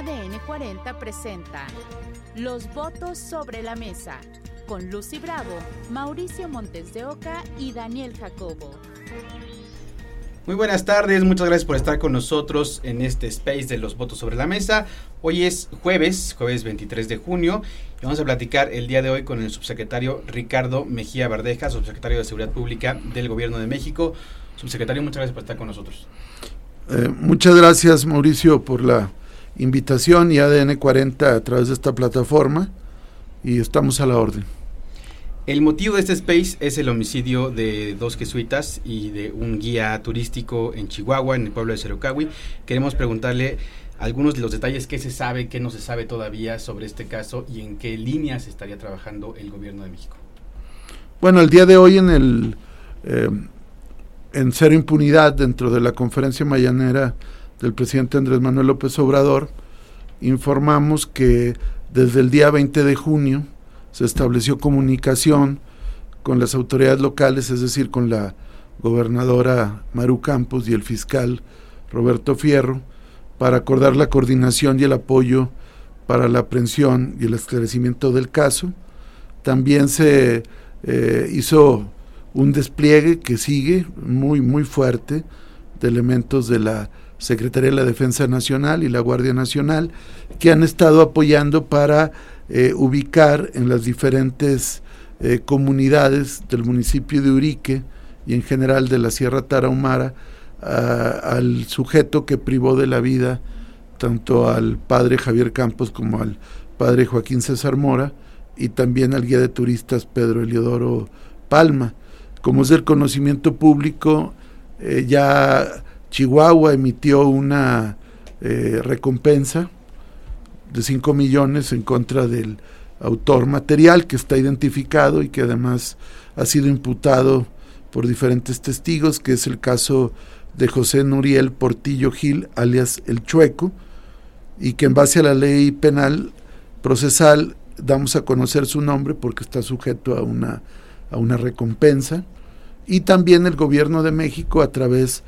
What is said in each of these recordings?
ADN 40 presenta Los votos sobre la mesa con Lucy Bravo, Mauricio Montes de Oca y Daniel Jacobo. Muy buenas tardes, muchas gracias por estar con nosotros en este space de los votos sobre la mesa. Hoy es jueves, jueves 23 de junio, y vamos a platicar el día de hoy con el subsecretario Ricardo Mejía Bardeja, subsecretario de Seguridad Pública del Gobierno de México. Subsecretario, muchas gracias por estar con nosotros. Eh, muchas gracias Mauricio por la invitación y ADN 40 a través de esta plataforma y estamos a la orden. El motivo de este space es el homicidio de dos jesuitas y de un guía turístico en Chihuahua, en el pueblo de Cerocahui. Queremos preguntarle algunos de los detalles, qué se sabe, qué no se sabe todavía sobre este caso y en qué líneas estaría trabajando el gobierno de México. Bueno, el día de hoy en el eh, en cero impunidad dentro de la conferencia mañanera del presidente Andrés Manuel López Obrador, informamos que desde el día 20 de junio se estableció comunicación con las autoridades locales, es decir, con la gobernadora Maru Campos y el fiscal Roberto Fierro, para acordar la coordinación y el apoyo para la aprehensión y el esclarecimiento del caso. También se eh, hizo un despliegue que sigue muy, muy fuerte de elementos de la Secretaría de la Defensa Nacional y la Guardia Nacional, que han estado apoyando para eh, ubicar en las diferentes eh, comunidades del municipio de Urique y en general de la Sierra Tarahumara al sujeto que privó de la vida tanto al padre Javier Campos como al padre Joaquín César Mora y también al guía de turistas Pedro Eliodoro Palma. Como es del conocimiento público, eh, ya Chihuahua emitió una eh, recompensa de 5 millones en contra del autor material que está identificado y que además ha sido imputado por diferentes testigos, que es el caso de José Nuriel Portillo Gil, alias El Chueco, y que en base a la ley penal procesal damos a conocer su nombre porque está sujeto a una, a una recompensa. Y también el gobierno de México a través de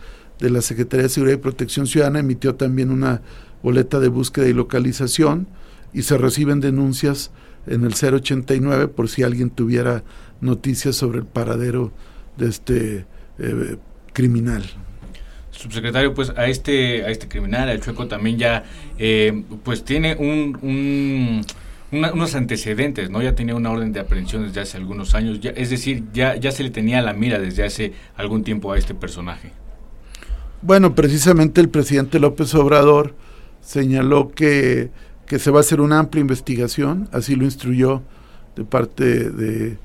la Secretaría de Seguridad y Protección Ciudadana emitió también una boleta de búsqueda y localización y se reciben denuncias en el 089 por si alguien tuviera noticias sobre el paradero de este eh, criminal. Subsecretario, pues a este a este criminal, al Chueco también ya eh, pues tiene un, unos antecedentes, ¿no? Ya tenía una orden de aprehensión desde hace algunos años, es decir, ya, ya se le tenía la mira desde hace algún tiempo a este personaje. Bueno, precisamente el presidente López Obrador señaló que, que se va a hacer una amplia investigación, así lo instruyó de parte de,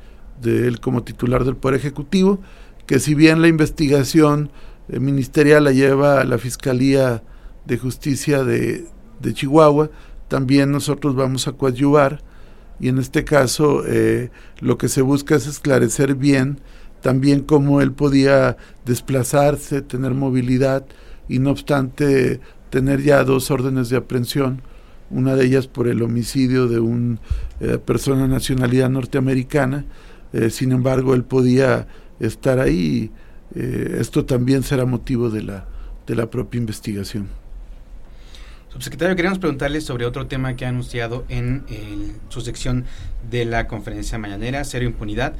él como titular del Poder Ejecutivo, que si bien la investigación eh, ministerial la lleva a la Fiscalía de Justicia de, de, Chihuahua, también nosotros vamos a coadyuvar y en este caso eh, lo que se busca es esclarecer bien también cómo él podía desplazarse, tener movilidad y no obstante tener ya dos órdenes de aprehensión, una de ellas por el homicidio de una eh, persona de nacionalidad norteamericana, eh, sin embargo él podía estar ahí, eh, esto también será motivo de la, de la propia investigación. Subsecretario, queríamos preguntarle sobre otro tema que ha anunciado en su sección de la conferencia mañanera, Cero Impunidad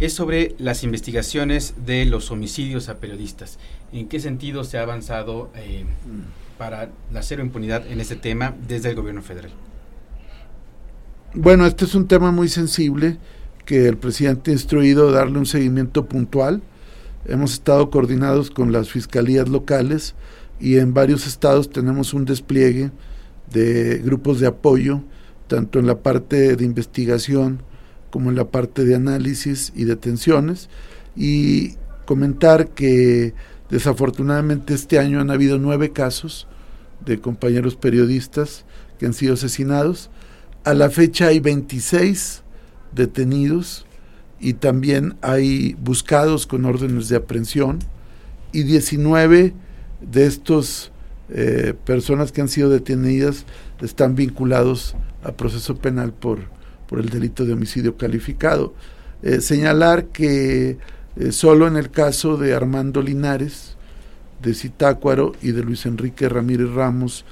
es sobre las investigaciones de los homicidios a periodistas. ¿En qué sentido se ha avanzado eh, para la cero impunidad en ese tema desde el gobierno federal? Bueno, este es un tema muy sensible que el presidente ha instruido darle un seguimiento puntual. Hemos estado coordinados con las fiscalías locales y en varios estados tenemos un despliegue de grupos de apoyo, tanto en la parte de investigación, como en la parte de análisis y detenciones y comentar que desafortunadamente este año han habido nueve casos de compañeros periodistas que han sido asesinados. A la fecha hay 26 detenidos y también hay buscados con órdenes de aprehensión y 19 de estos eh, personas que han sido detenidas están vinculados a proceso penal por por el delito de homicidio calificado. Eh, señalar que eh, solo en el caso de Armando Linares, de Citácuaro y de Luis Enrique Ramírez Ramos,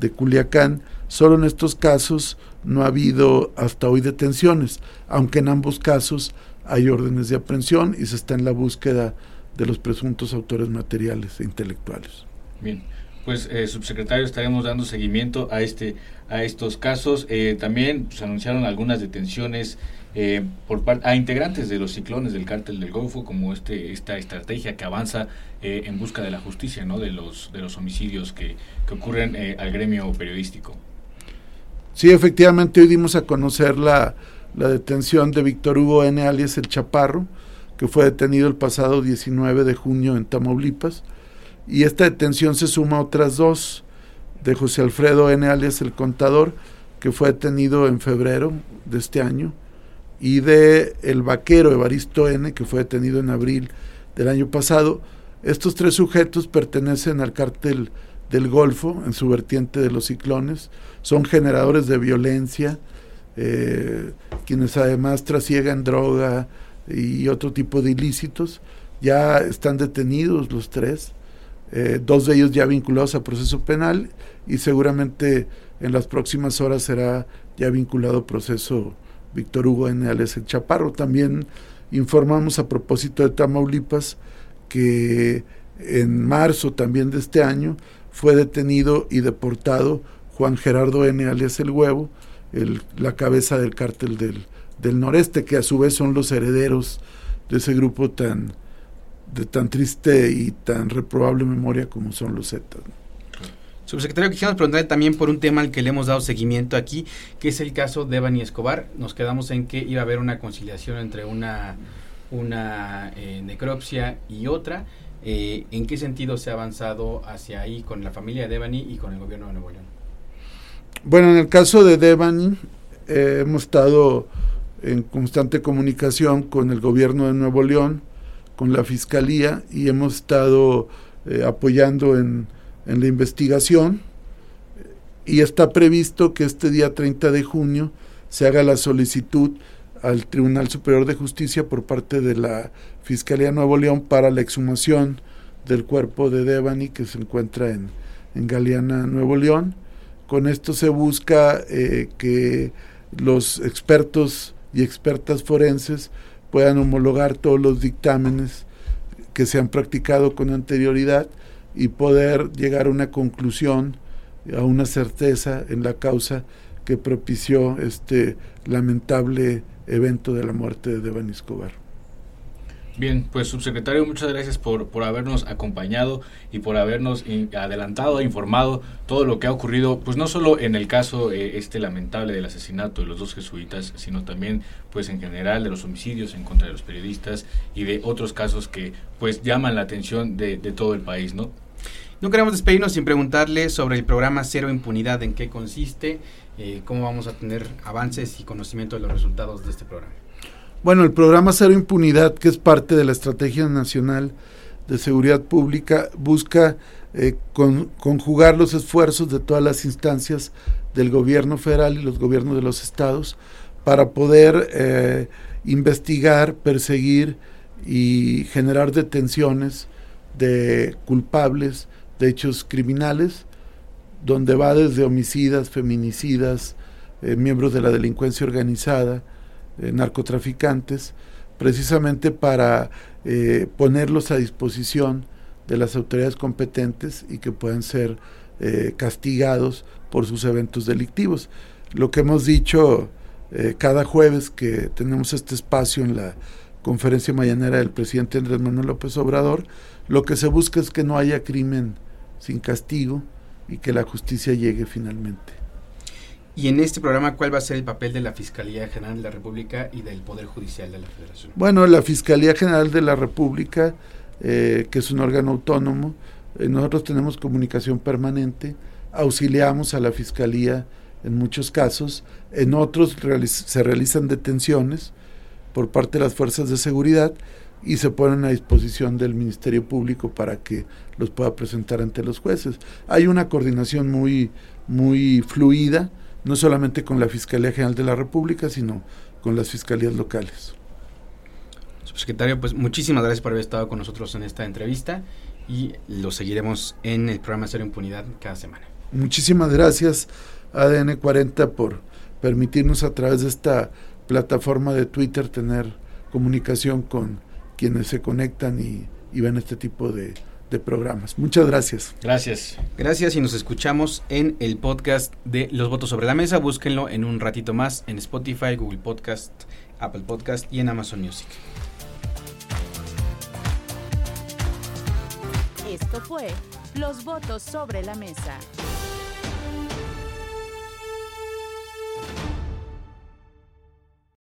de Culiacán. Solo en estos casos no ha habido hasta hoy detenciones, aunque en ambos casos hay órdenes de aprehensión y se está en la búsqueda de los presuntos autores materiales e intelectuales. Bien, pues eh, subsecretario estaremos dando seguimiento a este a estos casos. Eh, también se pues, anunciaron algunas detenciones eh, por a integrantes de los ciclones del cártel del Golfo, como este esta estrategia que avanza eh, en busca de la justicia, ¿no? De los de los homicidios que, que ocurren eh, al gremio periodístico. Sí, efectivamente hoy dimos a conocer la, la detención de Víctor Hugo N. alias El Chaparro, que fue detenido el pasado 19 de junio en Tamaulipas. Y esta detención se suma a otras dos, de José Alfredo N. alias El Contador, que fue detenido en febrero de este año, y de el vaquero Evaristo N, que fue detenido en abril del año pasado. Estos tres sujetos pertenecen al cártel del Golfo, en su vertiente de los ciclones, son generadores de violencia, eh, quienes además trasiegan droga y otro tipo de ilícitos. Ya están detenidos los tres, eh, dos de ellos ya vinculados a proceso penal y seguramente en las próximas horas será ya vinculado proceso Víctor Hugo N. El Chaparro. También informamos a propósito de Tamaulipas que en marzo también de este año fue detenido y deportado Juan Gerardo N. alias El Huevo, el, la cabeza del cártel del, del noreste, que a su vez son los herederos de ese grupo tan, de tan triste y tan reprobable memoria como son los Zetas. Subsecretario, quisiéramos preguntarle también por un tema al que le hemos dado seguimiento aquí, que es el caso de Bani Escobar. Nos quedamos en que iba a haber una conciliación entre una, una eh, necropsia y otra. Eh, ¿En qué sentido se ha avanzado hacia ahí con la familia de Devani y con el gobierno de Nuevo León? Bueno, en el caso de Devani, eh, hemos estado en constante comunicación con el gobierno de Nuevo León, con la fiscalía y hemos estado apoyando en en la investigación y está previsto que este día 30 de junio se haga la solicitud al Tribunal Superior de Justicia por parte de la Fiscalía Nuevo León para la exhumación del cuerpo de Devani que se encuentra en, en Galeana, Nuevo León. Con esto se busca eh, que los expertos y expertas forenses puedan homologar todos los dictámenes que se han practicado con anterioridad y poder llegar a una conclusión, a una certeza en la causa que propició este lamentable evento de la muerte de Devan Escobar. Bien, pues subsecretario, muchas gracias por, por habernos acompañado y por habernos adelantado e informado todo lo que ha ocurrido, pues no solo en el caso eh, este lamentable del asesinato de los dos jesuitas, sino también pues en general de los homicidios en contra de los periodistas y de otros casos que pues llaman la atención de, de todo el país, ¿no? No queremos despedirnos sin preguntarle sobre el programa Cero Impunidad, en qué consiste, eh, cómo vamos a tener avances y conocimiento de los resultados de este programa. Bueno, el programa Cero Impunidad, que es parte de la Estrategia Nacional de Seguridad Pública, busca eh, conjugar los esfuerzos de todas las instancias del gobierno federal y los gobiernos de los estados para poder eh, investigar, perseguir y generar detenciones de culpables de hechos criminales, donde va desde homicidas, feminicidas, eh, miembros de la delincuencia organizada, eh, narcotraficantes, precisamente para eh, ponerlos a disposición de las autoridades competentes y que puedan ser castigados por sus eventos delictivos. Lo que hemos dicho cada jueves que tenemos este espacio en la conferencia mañanera del presidente Andrés Manuel López Obrador, lo que se busca es que no haya crimen sin castigo y que la justicia llegue finalmente. Y en este programa, ¿cuál va a ser el papel de la Fiscalía General de la República y del Poder Judicial de la Federación? Bueno, la Fiscalía General de la República, eh, que es un órgano autónomo, eh, nosotros tenemos comunicación permanente, auxiliamos a la Fiscalía en muchos casos, en otros se realizan detenciones por parte de las fuerzas de seguridad y se ponen a disposición del Ministerio Público para que los pueda presentar ante los jueces. Hay una coordinación muy, muy fluida, no solamente con la Fiscalía General de la República, sino con las fiscalías locales. Subsecretario, pues muchísimas gracias por haber estado con nosotros en esta entrevista y lo seguiremos en el programa Cero Impunidad cada semana. Muchísimas gracias ADN 40 por permitirnos a través de esta plataforma de Twitter tener comunicación con quienes se conectan y, y ven este tipo de, de programas. Muchas gracias. Gracias. Gracias y nos escuchamos en el podcast de Los Votos sobre la Mesa. Búsquenlo en un ratito más en Spotify, Google Podcast, Apple Podcast y en Amazon Music. Esto fue Los Votos sobre la Mesa.